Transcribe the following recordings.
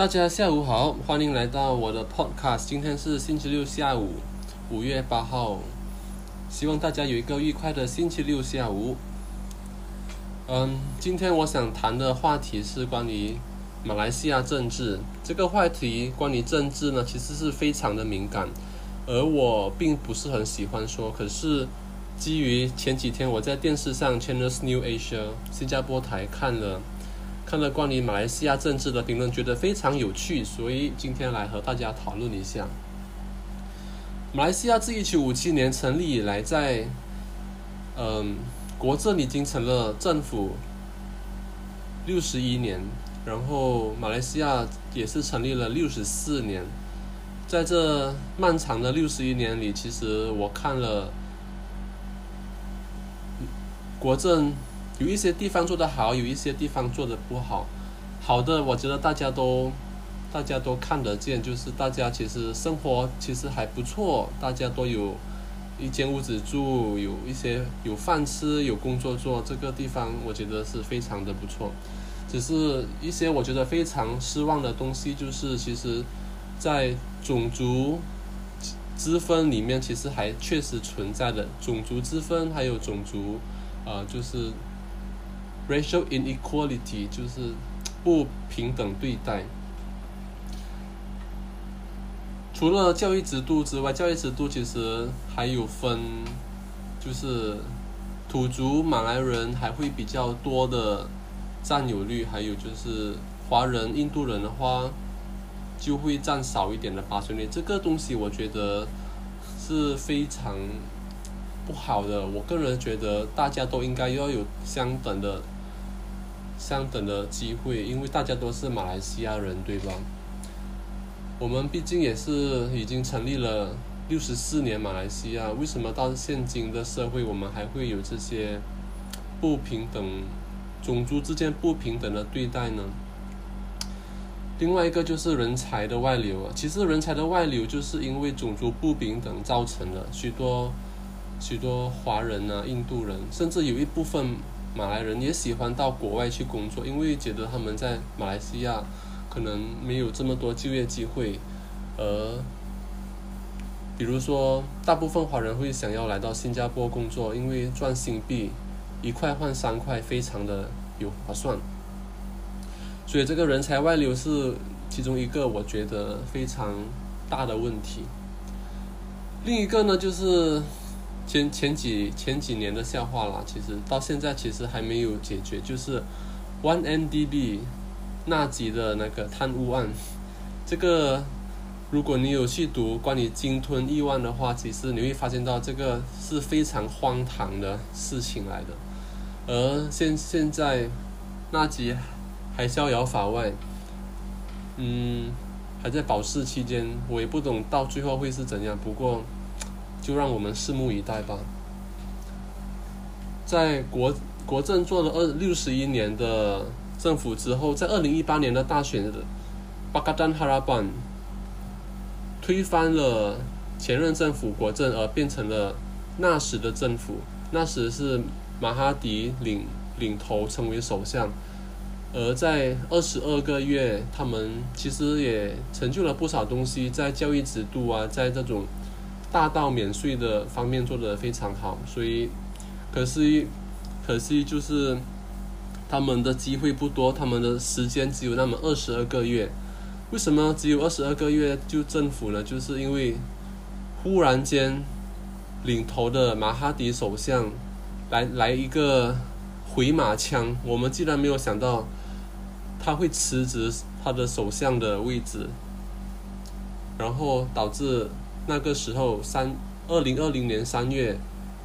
大家下午好，欢迎来到我的 podcast。今天是星期六下午，五月八号。希望大家有一个愉快的星期六下午。嗯，今天我想谈的话题是关于马来西亚政治。这个话题关于政治呢，其实是非常的敏感，而我并不是很喜欢说。可是基于前几天我在电视上 Channel New Asia 新加坡台看了。看了关于马来西亚政治的评论，觉得非常有趣，所以今天来和大家讨论一下。马来西亚自一九五七年成立以来，在嗯国政已经成了政府六十一年，然后马来西亚也是成立了六十四年，在这漫长的六十一年里，其实我看了国政。有一些地方做得好，有一些地方做得不好。好的，我觉得大家都大家都看得见，就是大家其实生活其实还不错，大家都有一间屋子住，有一些有饭吃，有工作做。这个地方我觉得是非常的不错。只是一些我觉得非常失望的东西，就是其实，在种族之分里面，其实还确实存在的种族之分，还有种族呃，就是。Racial inequality 就是不平等对待。除了教育制度之外，教育制度其实还有分，就是土族马来人还会比较多的占有率，还有就是华人、印度人的话就会占少一点的发生率。这个东西我觉得是非常不好的。我个人觉得大家都应该要有相等的。相等的机会，因为大家都是马来西亚人，对吧？我们毕竟也是已经成立了六十四年马来西亚，为什么到现今的社会，我们还会有这些不平等、种族之间不平等的对待呢？另外一个就是人才的外流啊，其实人才的外流就是因为种族不平等造成的，许多许多华人啊、印度人，甚至有一部分。马来人也喜欢到国外去工作，因为觉得他们在马来西亚可能没有这么多就业机会，而比如说，大部分华人会想要来到新加坡工作，因为赚新币一块换三块，非常的有划算。所以这个人才外流是其中一个我觉得非常大的问题。另一个呢，就是。前前几前几年的笑话啦，其实到现在其实还没有解决，就是 One NDB 纳吉的那个贪污案。这个如果你有去读关于鲸吞亿万的话，其实你会发现到这个是非常荒唐的事情来的。而现现在纳吉还逍遥法外，嗯，还在保释期间，我也不懂到最后会是怎样。不过。就让我们拭目以待吧。在国国政做了二六十一年的政府之后，在二零一八年的大选巴嘎丹哈拉班推翻了前任政府国政，而变成了那时的政府。那时是马哈迪领领头成为首相，而在二十二个月，他们其实也成就了不少东西，在教育制度啊，在这种。大到免税的方面做得非常好，所以可惜，可惜就是他们的机会不多，他们的时间只有那么二十二个月。为什么只有二十二个月就政府呢？就是因为忽然间领头的马哈迪首相来来一个回马枪，我们竟然没有想到他会辞职他的首相的位置，然后导致。那个时候，三二零二零年三月，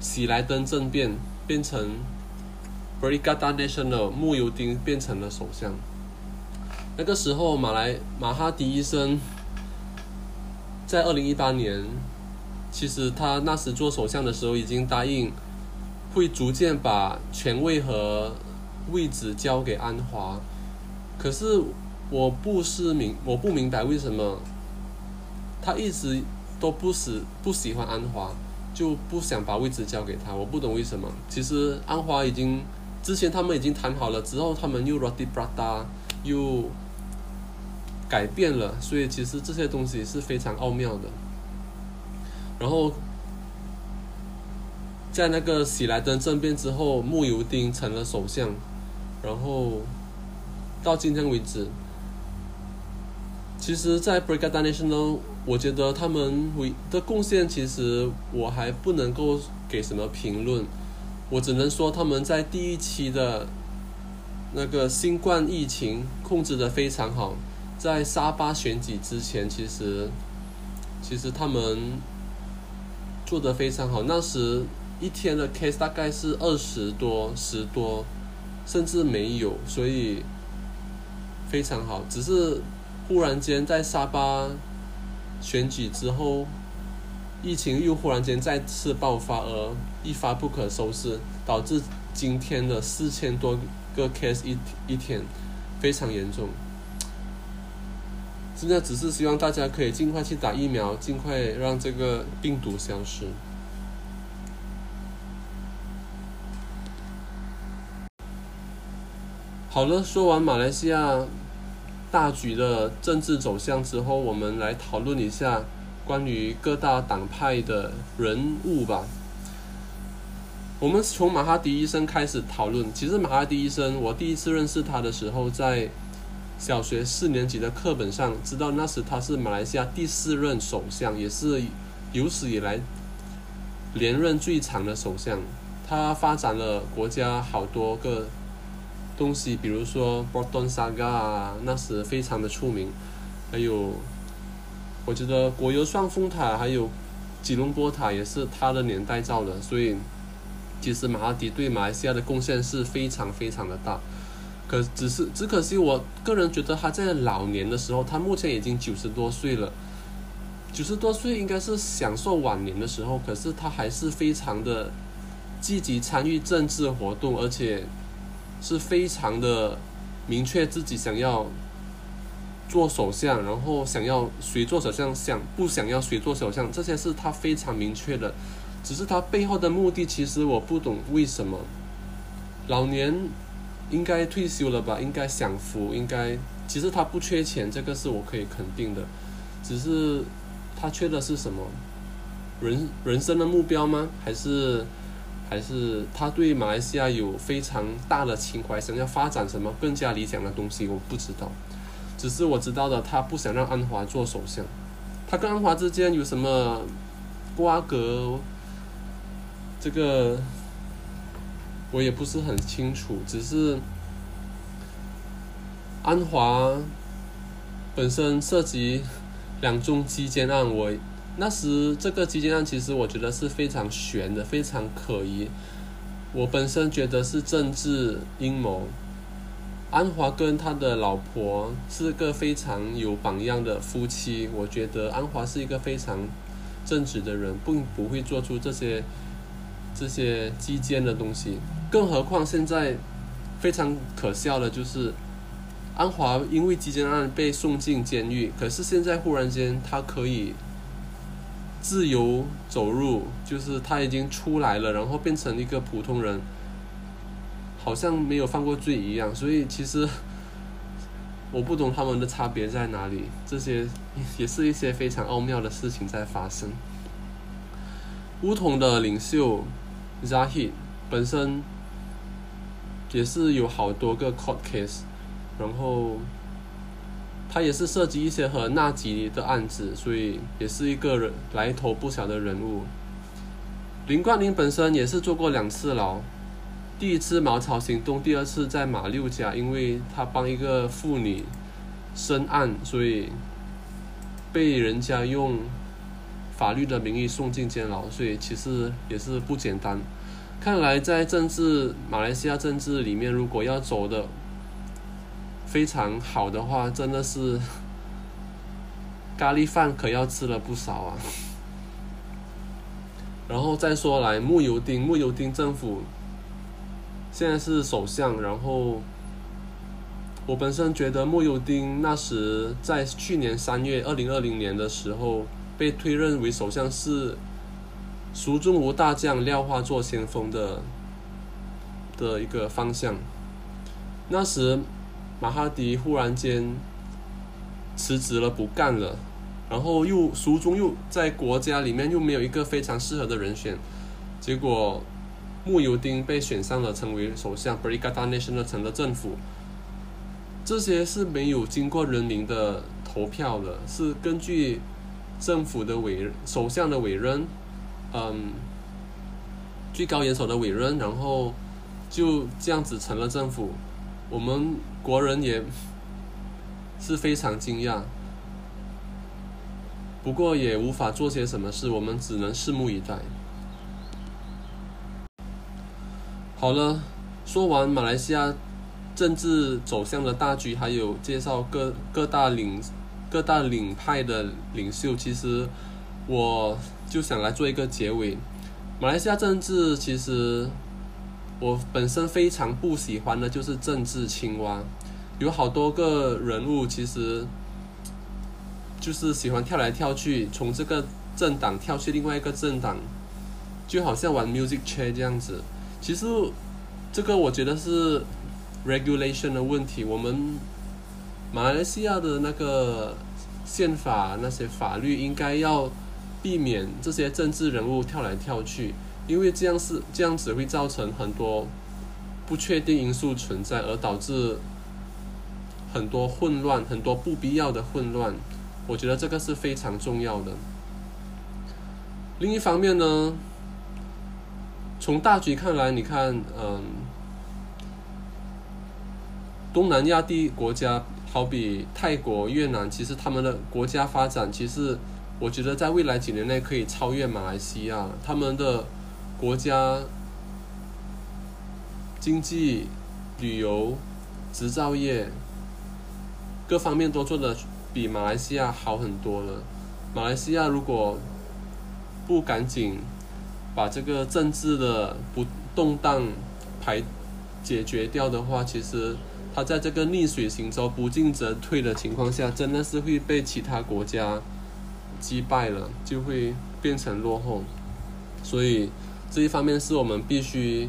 喜来登政变变成 Brigada Nasional，穆尤丁变成了首相。那个时候，马来马哈迪医生在二零一八年，其实他那时做首相的时候已经答应，会逐渐把权位和位置交给安华。可是我不是明我不明白为什么他一直。都不喜不喜欢安华，就不想把位置交给他。我不懂为什么。其实安华已经之前他们已经谈好了，之后他们又 roti prata，又改变了，所以其实这些东西是非常奥妙的。然后，在那个喜来登政变之后，穆尤丁成了首相，然后到今天为止，其实，在 Brigade National，我觉得他们为的贡献，其实我还不能够给什么评论，我只能说他们在第一期的那个新冠疫情控制的非常好。在沙巴选举之前，其实其实他们做的非常好。那时一天的 case 大概是二十多、十多，甚至没有，所以非常好。只是忽然间在沙巴选举之后，疫情又忽然间再次爆发，而一发不可收拾，导致今天的四千多个 case 一一天非常严重。现在只是希望大家可以尽快去打疫苗，尽快让这个病毒消失。好了，说完马来西亚大局的政治走向之后，我们来讨论一下关于各大党派的人物吧。我们从马哈迪医生开始讨论。其实马哈迪医生，我第一次认识他的时候在。小学四年级的课本上知道，那时他是马来西亚第四任首相，也是有史以来连任最长的首相。他发展了国家好多个东西，比如说波顿沙嘎啊，那时非常的出名。还有，我觉得国油双峰塔还有吉隆坡塔也是他的年代造的，所以其实马哈迪对马来西亚的贡献是非常非常的大。可只是只可惜，我个人觉得他在老年的时候，他目前已经九十多岁了。九十多岁应该是享受晚年的时候，可是他还是非常的积极参与政治活动，而且是非常的明确自己想要做首相，然后想要谁做首相，想不想要谁做首相，这些是他非常明确的。只是他背后的目的，其实我不懂为什么老年。应该退休了吧？应该享福，应该其实他不缺钱，这个是我可以肯定的。只是他缺的是什么？人人生的目标吗？还是还是他对马来西亚有非常大的情怀，想要发展什么更加理想的东西？我不知道。只是我知道的，他不想让安华做首相。他跟安华之间有什么瓜葛？这个。我也不是很清楚，只是安华本身涉及两宗基奸案，我那时这个基奸案其实我觉得是非常悬的，非常可疑。我本身觉得是政治阴谋。安华跟他的老婆是个非常有榜样的夫妻，我觉得安华是一个非常正直的人，并不会做出这些这些基奸的东西。更何况现在非常可笑的，就是安华因为基奸案被送进监狱，可是现在忽然间他可以自由走入，就是他已经出来了，然后变成一个普通人，好像没有犯过罪一样。所以其实我不懂他们的差别在哪里，这些也是一些非常奥妙的事情在发生。乌统的领袖 Zahid 本身。也是有好多个 court case，然后他也是涉及一些和纳吉的案子，所以也是一个人来头不小的人物。林冠霖本身也是坐过两次牢，第一次茅草行动，第二次在马六甲，因为他帮一个妇女申案，所以被人家用法律的名义送进监牢，所以其实也是不简单。看来，在政治马来西亚政治里面，如果要走的非常好的话，真的是咖喱饭可要吃了不少啊。然后再说来，穆尤丁，穆尤丁政府现在是首相，然后我本身觉得穆尤丁那时在去年三月二零二零年的时候被推任为首相是。蜀中无大将，廖化做先锋的的一个方向。那时，马哈迪忽然间辞职了，不干了，然后又书中又在国家里面又没有一个非常适合的人选，结果穆尤丁被选上了，成为首相 b r i g a d a National 成了政府。这些是没有经过人民的投票的，是根据政府的委首相的委任，嗯，最高元首的委任，然后就这样子成了政府。我们国人也。是非常惊讶，不过也无法做些什么事，我们只能拭目以待。好了，说完马来西亚政治走向的大局，还有介绍各各大领各大领派的领袖，其实我就想来做一个结尾。马来西亚政治其实我本身非常不喜欢的就是政治青蛙。有好多个人物，其实就是喜欢跳来跳去，从这个政党跳去另外一个政党，就好像玩 music chair 这样子。其实这个我觉得是 regulation 的问题。我们马来西亚的那个宪法那些法律应该要避免这些政治人物跳来跳去，因为这样是这样子会造成很多不确定因素存在，而导致。很多混乱，很多不必要的混乱，我觉得这个是非常重要的。另一方面呢，从大局看来，你看，嗯，东南亚地国家，好比泰国、越南，其实他们的国家发展，其实我觉得在未来几年内可以超越马来西亚，他们的国家经济、旅游、制造业。各方面都做的比马来西亚好很多了。马来西亚如果不赶紧把这个政治的不动荡排解决掉的话，其实它在这个逆水行舟、不进则退的情况下，真的是会被其他国家击败了，就会变成落后。所以这一方面是我们必须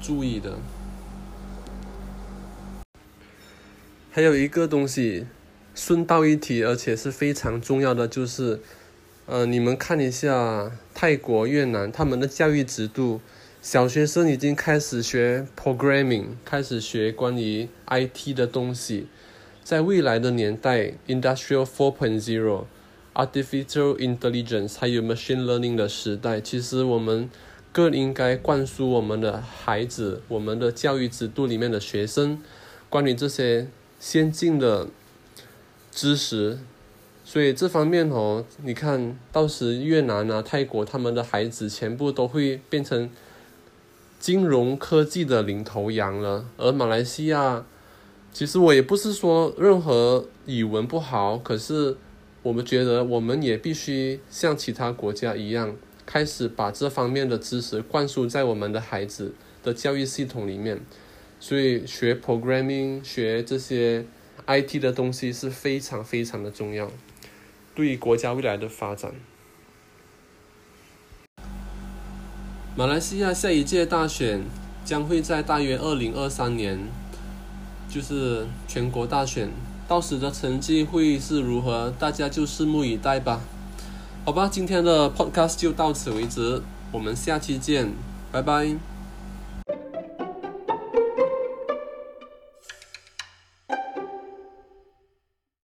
注意的。还有一个东西，顺道一提，而且是非常重要的，就是，呃，你们看一下泰国、越南他们的教育制度，小学生已经开始学 programming，开始学关于 IT 的东西。在未来的年代，industrial four point zero，artificial intelligence，还有 machine learning 的时代，其实我们更应该灌输我们的孩子，我们的教育制度里面的学生，关于这些。先进的知识，所以这方面哦，你看到时越南啊、泰国他们的孩子全部都会变成金融科技的领头羊了。而马来西亚，其实我也不是说任何语文不好，可是我们觉得我们也必须像其他国家一样，开始把这方面的知识灌输在我们的孩子的教育系统里面。所以学 programming 学这些 IT 的东西是非常非常的重要，对于国家未来的发展。马来西亚下一届大选将会在大约二零二三年，就是全国大选，到时的成绩会是如何，大家就拭目以待吧。好吧，今天的 podcast 就到此为止，我们下期见，拜拜。